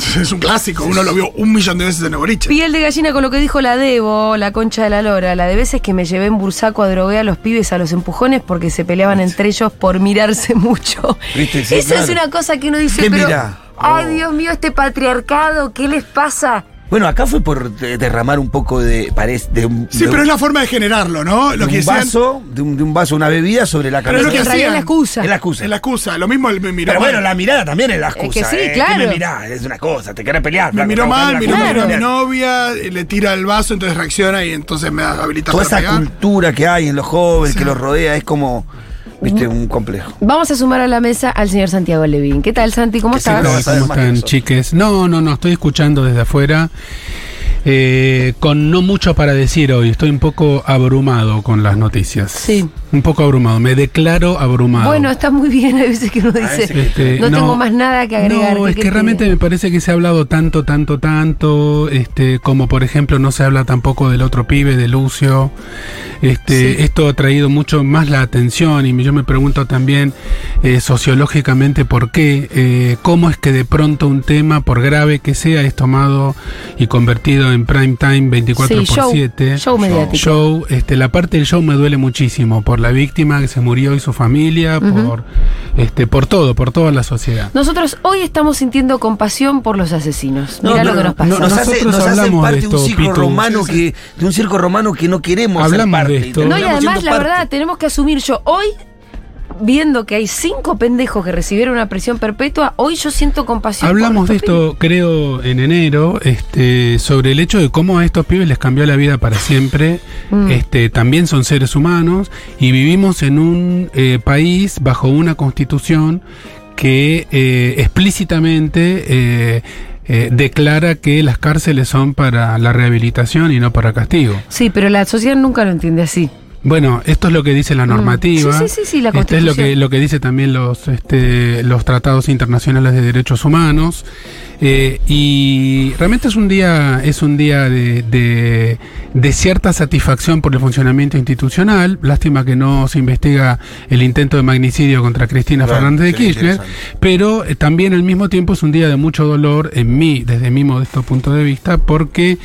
Es un clásico, uno lo vio un millón de veces en el boliche. Piel de gallina con lo que dijo la Debo, la concha de la lora. La de veces que me llevé en Bursaco a drogué a los pibes a los empujones porque se peleaban entre ellos por mirarse mucho. Viste, sí, Esa es una cosa que uno dice, ¿Qué pero. mirá? Ay, Oh. Dios mío, este patriarcado, ¿qué les pasa? Bueno, acá fue por de- derramar un poco de. parece- de un, Sí, de pero un- es la forma de generarlo, ¿no? de Lo que un decían. vaso, de un, de un vaso, una bebida sobre la Pero cabeza. es lo que realidad es la hacían. excusa. Es la excusa. Es la excusa. Lo mismo el me miró Pero mal. bueno, la mirada también es la que excusa. sí, ¿eh? claro. ¿Qué me mirás? Es una cosa, te querés pelear. Me miró mal, miró la mal a mi novia, eh, le tira el vaso, entonces reacciona y entonces me habilita Toda para esa pegar. cultura que hay en los jóvenes, Sí. que los rodea, es como, viste, un complejo. Vamos a sumar a la mesa al señor Santiago Levín. ¿Qué tal, Santi? ¿Cómo estás? ¿cómo están, chiques? No, no, no, estoy escuchando desde afuera. eh, con no mucho para decir hoy, estoy un poco abrumado con las noticias. Sí. Un poco abrumado, me declaro abrumado. Bueno, está muy bien. Hay veces que uno dice, Este, no, tengo más nada que agregar. No, ¿Qué es que realmente me parece que se ha hablado tanto, tanto, tanto, este, como por ejemplo no se habla tampoco del otro pibe, de Lucio. Este, Sí. Esto ha traído mucho más la atención y yo me pregunto también eh, sociológicamente por qué, eh, cómo es que de pronto un tema, por grave que sea, es tomado y convertido en prime time 24 Sí, por show, 7. show mediático. Show, este, la parte del show me duele muchísimo por la víctima que se murió y su familia, por, este, por todo, por toda la sociedad. Nosotros hoy estamos sintiendo compasión por los asesinos. No, Mira lo que nos pasa. no- nos, hace, Nosotros nos hablamos parte de de un esto, circo Pitu. romano que de un circo romano que no queremos Hablamos parte, de esto. No, y además, la parte. verdad, tenemos que asumir yo hoy. Viendo que hay cinco pendejos que recibieron una prisión perpetua, hoy yo siento compasión. Hablamos de esto, creo, en enero, este, sobre el hecho de cómo a estos pibes les cambió la vida para siempre. Mm. Este, también son seres humanos y vivimos en un eh, país bajo una constitución que eh, explícitamente eh, eh, declara que las cárceles son para la rehabilitación y no para castigo. Sí, pero la sociedad nunca lo entiende así. Bueno, esto es lo que dice la normativa. Mm. Sí, sí, sí, sí, la Esto es lo Constitución. que, lo que dice también los, este, los tratados internacionales de derechos humanos. Eh, y realmente es un día, es un día de, de- de cierta satisfacción por el funcionamiento institucional. Lástima que no se investiga el intento de magnicidio contra Cristina Claro, Fernández de Kirchner, pero eh, también al mismo tiempo es un día de mucho dolor en mí, desde mi modesto punto de vista, porque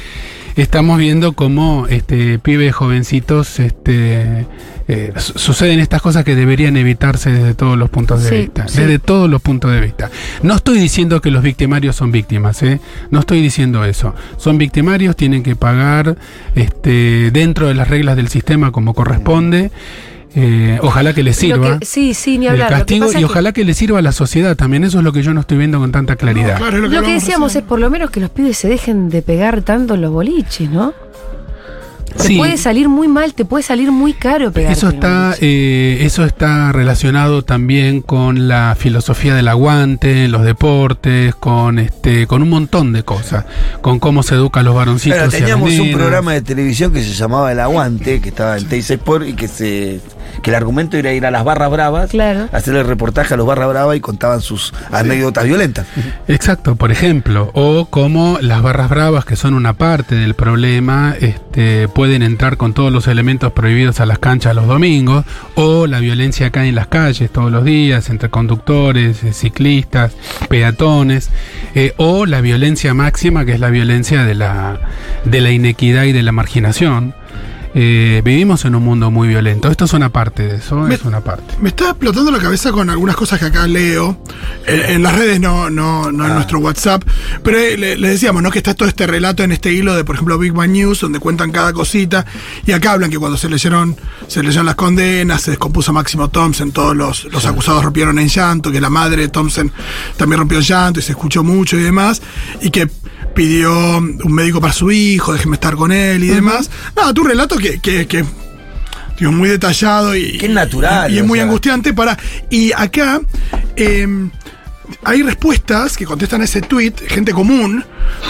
estamos viendo cómo este pibes jovencitos este eh, su- suceden estas cosas que deberían evitarse desde todos los puntos de Sí, vista sí. desde todos los puntos de vista no estoy diciendo que los victimarios son víctimas ¿eh? no estoy diciendo eso son victimarios tienen que pagar este dentro de las reglas del sistema como corresponde Eh, ojalá que les Lo sirva que- sí, sí, ni el hablar. Que castigo y que- ojalá que le sirva a la sociedad también eso es lo que yo no estoy viendo con tanta claridad Claro, Lo que decíamos es por lo menos que los pibes se dejen de pegar tanto en los boliches, ¿no? Te Sí. puede salir muy mal, te puede salir muy caro pegar. Eso está, eh, eso está relacionado también con la filosofía del aguante, en los deportes, con este, con un montón de cosas, con cómo se educa a los varoncitos. Claro, y a las teníamos un programa de televisión que se llamaba El Aguante, que estaba en Teis Sport y que se que el argumento era ir a las barras bravas, Claro. hacerle reportaje a los barras bravas y contaban sus anécdotas violentas. Exacto, por ejemplo, o como las barras bravas, que son una parte del problema, este, pueden entrar con todos los elementos prohibidos a las canchas los domingos, o la violencia acá en las calles todos los días, entre conductores, eh, ciclistas, peatones, eh, o la violencia máxima, que es la violencia de la, de la inequidad y de la marginación. Eh, vivimos en un mundo muy violento. Esto es una parte de eso, Me- es una parte. Me está explotando la cabeza con algunas cosas que acá leo. En, en las redes no, no, no en nuestro WhatsApp. Pero eh, le, le decíamos, ¿no? Que está todo este relato en este hilo de, por ejemplo, Big Bang News, donde cuentan cada cosita. Y acá hablan que cuando se leyeron, se leyeron las condenas, se descompuso Máximo Thompson, todos los, los acusados rompieron en llanto, que la madre de Thompson también rompió en llanto y se escuchó mucho y demás. Y que pidió un médico para su hijo, déjeme estar con él y demás. Nada, tu relato que, que, que digo, muy detallado y, natural, y, es muy sea. angustiante para. Y acá eh, hay respuestas que contestan a ese tweet, gente común,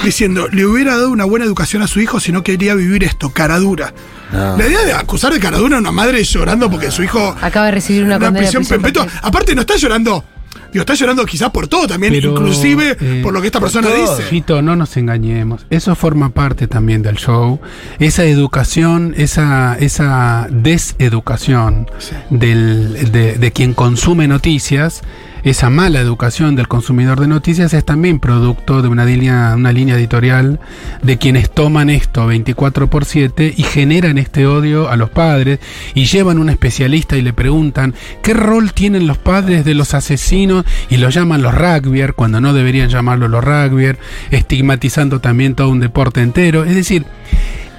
diciendo, le hubiera dado una buena educación a su hijo si no quería vivir esto, cara dura. No. La idea de acusar de cara dura a una madre llorando porque su hijo Acaba de recibir una, condena de prisión perpetua. Aparte, no está llorando. Digo, está llorando quizás por todo también, Pero, inclusive eh, por lo que esta persona todo. dice. Fito, no nos engañemos. Eso forma parte también del show. Esa educación, esa, esa deseducación del, de, de quien consume noticias, esa mala educación del consumidor de noticias es también producto de una línea, una línea editorial de quienes toman esto 24 por 7 y generan este odio a los padres y llevan a un especialista y le preguntan qué rol tienen los padres de los asesinos y lo llaman los rugbyer cuando no deberían llamarlo los rugbyer, estigmatizando también todo un deporte entero. Es decir,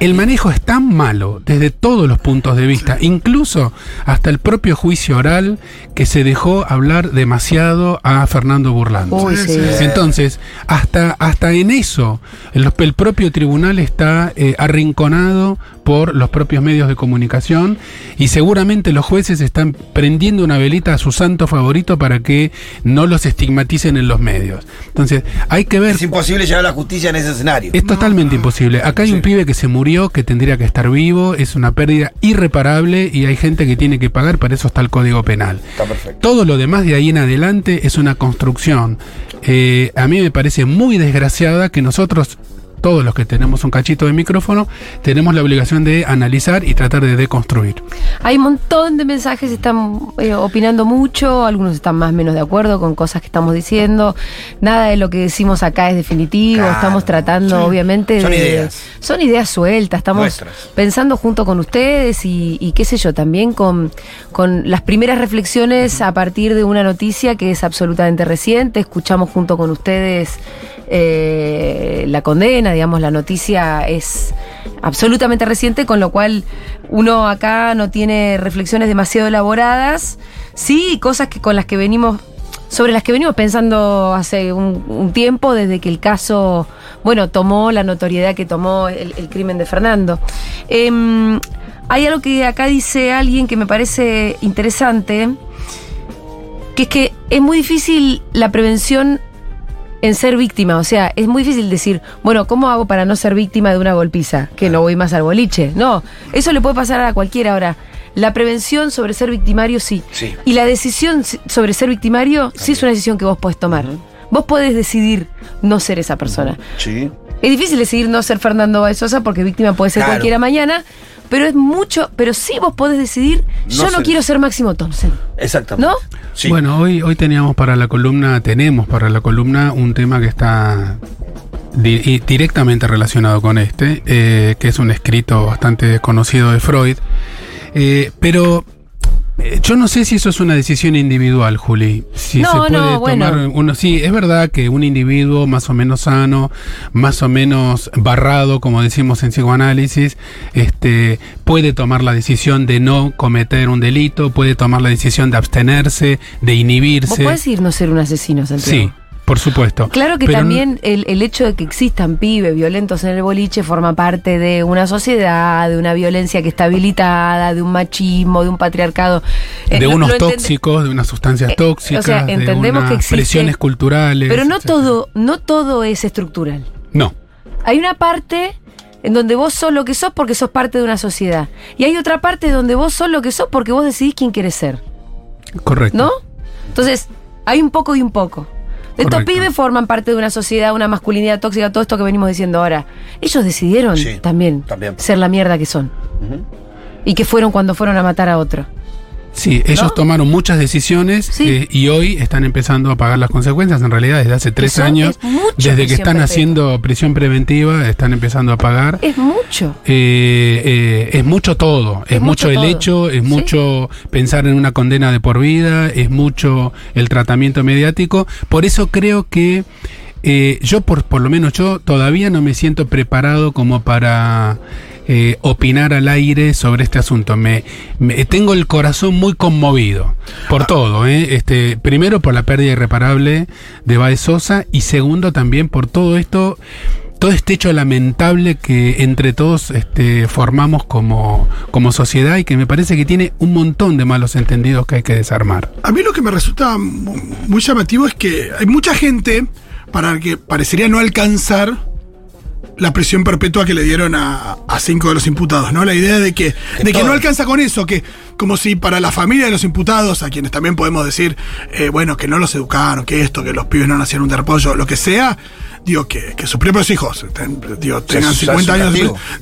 el manejo es tan malo desde todos los puntos de vista, incluso hasta el propio juicio oral que se dejó hablar demasiado a Fernando Burlando. Uy, sí. Entonces, hasta, hasta en eso, el, el propio tribunal está eh, arrinconado por los propios medios de comunicación y seguramente los jueces están prendiendo una velita a su santo favorito para que no los estigmaticen en los medios. Entonces, hay que ver Es imposible llevar la justicia en ese escenario. es totalmente imposible. Acá hay un pibe que se murió, que tendría que estar vivo, es una pérdida irreparable y hay gente que tiene que pagar, para eso está el Código Penal. Está perfecto. Todo lo demás de ahí en adelante es una construcción. Eh, a mí me parece muy desgraciada que nosotros, todos los que tenemos un cachito de micrófono, tenemos la obligación de analizar y tratar de deconstruir. Hay un montón de mensajes, están eh, opinando mucho, algunos están más o menos de acuerdo con cosas que estamos diciendo. Nada de lo que decimos acá es definitivo, Claro, estamos tratando obviamente Son de... ideas. Son ideas sueltas, estamos Nuestras. pensando junto con ustedes y, y qué sé yo, también con, con las primeras reflexiones a partir de una noticia que es absolutamente reciente. Escuchamos junto con ustedes eh, la condena, digamos, la noticia es absolutamente reciente, con lo cual uno acá no tiene reflexiones demasiado elaboradas, sí, cosas que con las que venimos sobre las que venimos pensando hace un, tiempo, desde que el caso, bueno, tomó la notoriedad que tomó el, el crimen de Fernando. Em, hay algo que acá dice alguien que me parece interesante, que es que es muy difícil la prevención en ser víctima. O sea, es muy difícil decir, bueno, ¿cómo hago para no ser víctima de una golpiza? Que no voy más al boliche. No, eso le puede pasar a cualquiera. Ahora, La prevención sobre ser victimario, sí. Sí. Y la decisión si- sobre ser victimario, sí es una decisión que vos podés tomar. Vos podés decidir no ser esa persona. Sí. Es difícil decidir no ser Fernando Báez Sosa porque víctima puede ser Claro. cualquiera mañana, pero es mucho, pero sí vos podés decidir, No yo no ser- quiero ser Máximo Thompson. Exactamente. ¿No? Sí. Bueno, hoy, hoy teníamos para la columna, tenemos para la columna un tema que está di- directamente relacionado con este, eh, que es un escrito bastante conocido de Freud. Eh, pero yo no sé si eso es una decisión individual, Juli. Si No, se puede no, bueno. tomar uno. Sí, es verdad que un individuo más o menos sano, más o menos barrado, como decimos en psicoanálisis, este, puede tomar la decisión de no cometer un delito, puede tomar la decisión de abstenerse, de Vos inhibirse. podés ir no ser un asesino, Santiago. Sí, por supuesto. Claro que Pero también el, el hecho de que existan pibes violentos en el boliche forma parte de una sociedad, de una violencia que está habilitada, de un machismo, de un patriarcado. Eh, de lo- unos lo tóxicos, de unas sustancias Eh, tóxicas, o sea, de entendemos unas que existe- presiones culturales. Pero no etcétera. todo, no todo es estructural. No, Hay una parte en donde vos sos lo que sos porque sos parte de una sociedad. Y hay otra parte donde vos sos lo que sos porque vos decidís quién querés ser. correcto. ¿No? Entonces, hay un poco y un poco. Estos pibes forman parte de una sociedad, una masculinidad tóxica, todo esto que venimos diciendo ahora. Ellos decidieron Sí, también, también. ser la mierda que son. Y que fueron cuando fueron a matar a otro. Sí, ellos ¿No? tomaron muchas decisiones Sí. eh, y hoy están empezando a pagar las consecuencias. En realidad, desde hace tres años, desde que están perpetua. haciendo prisión preventiva, están empezando a pagar. Es mucho. Eh, eh, es mucho todo, es, Es mucho, mucho el hecho, es Sí. mucho pensar en una condena de por vida, es mucho el tratamiento mediático. Por eso creo que eh, yo, por, por lo menos yo, todavía no me siento preparado como para eh, opinar al aire sobre este asunto. Me, me- tengo el corazón muy conmovido por todo. ¿eh? Este, primero por la pérdida irreparable de Baez Sosa y segundo también por todo esto todo este hecho lamentable que entre todos este, formamos como, como sociedad y que me parece que tiene un montón de malos entendidos que hay que desarmar. A mí lo que me resulta mu- muy llamativo es que hay mucha gente para que parecería no alcanzar la prisión perpetua que le dieron a, a cinco de los imputados, ¿no? La idea de que, de que no alcanza con eso, que como si para la familia de los imputados, a quienes también podemos decir, eh, bueno, que no los educaron, que esto, que los pibes no nacieron de repollo, lo que sea, digo, que, que sus propios hijos ten- digo, tengan es un 50 años.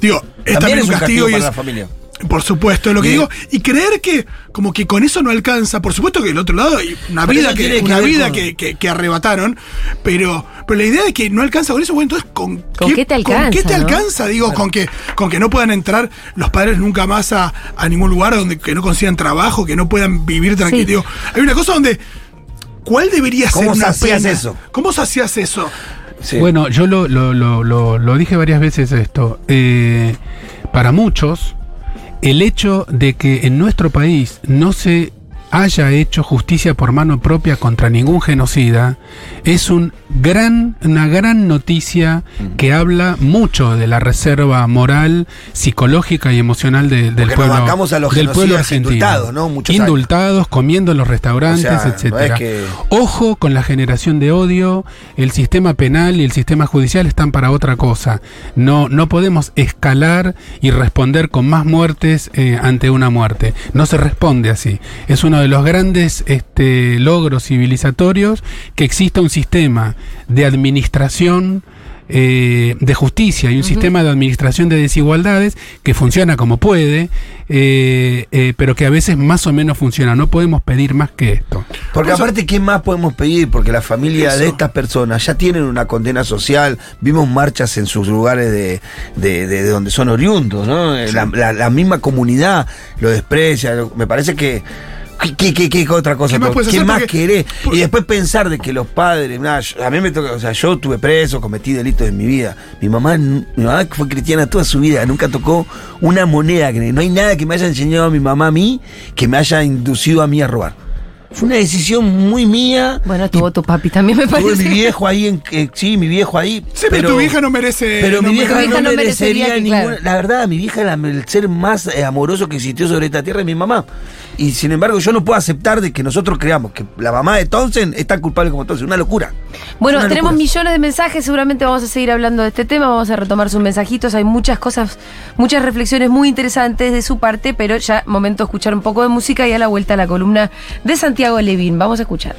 Digo, es también, un castigo, y para es, la familia. Por supuesto, es lo que digo. Y creer que como que con eso no alcanza. Por supuesto que del otro lado hay una Pero vida que, una vida con- que, que- que arrebataron. Pero, pero la idea de que no alcanza con eso, bueno, entonces ¿con, ¿Con qué te alcanza, ¿con qué te no? alcanza? Digo, con que, con que no puedan entrar los padres nunca más a, a ningún lugar donde que no consigan trabajo, que no puedan vivir tranquilo. Sí. Digo, hay una cosa donde. ¿Cuál debería ¿Cómo ser una sacías pena? eso? ¿Cómo hacías eso? Sí. Bueno, yo lo, lo, lo, lo, lo dije varias veces esto. Eh, para muchos, el hecho de que en nuestro país no se haya hecho justicia por mano propia contra ningún genocida es un gran, una gran noticia que habla mucho de la reserva moral, psicológica y emocional de- del nos pueblo, a los del pueblo genocidas argentino. indultados, ¿no? Muchos años. Indultados, comiendo en los restaurantes, O sea, no etcétera. es que- Ojo con la generación de odio, el sistema penal y el sistema judicial están para otra cosa. No, no podemos escalar y responder con más muertes eh, ante una muerte. No se responde así. Es uno de los grandes este, logros civilizatorios que exista un sistema de administración eh, de justicia y un sistema de administración de desigualdades que funciona como puede, eh, eh, pero que a veces más o menos funciona. No podemos pedir más que esto. Porque aparte, ¿qué más podemos pedir? Porque la familia de estas personas ya tienen una condena social. Vimos marchas en sus lugares de, de- de- de donde son oriundos, ¿no? La, la- la misma comunidad lo desprecia. me parece que. ¿Qué, qué, qué- qué otra cosa? ¿Qué más puedes hacer? más Porque- querés? por- Y después pensar de que los padres. a mí me toca. O sea, yo estuve preso, cometí delitos en mi vida. Mi mamá, n- mi mamá fue cristiana toda su vida. Nunca tocó una moneda. que- No hay nada que me haya enseñado a mi mamá a mí que me haya inducido a mí a robar. Fue una decisión muy mía. Bueno, tuvo tu papi también me Tuve parece. mi viejo ahí, en, eh, sí, mi viejo ahí. Sí, pero, tu vieja no merece. Pero no mi vieja no, hija no merecería ninguna. claro. La verdad, mi vieja era el ser más eh, amoroso que existió sobre esta tierra es mi mamá. Y sin embargo, yo no puedo aceptar de que nosotros creamos que la mamá de Townsend es tan culpable como Townsend. Una locura. Bueno, una tenemos locura. millones de mensajes, seguramente vamos a seguir hablando de este tema, vamos a retomar sus mensajitos, hay muchas cosas, muchas reflexiones muy interesantes de su parte, pero ya momento de escuchar un poco de música y a la vuelta a la columna de Santiago Levín. Vamos a escuchar.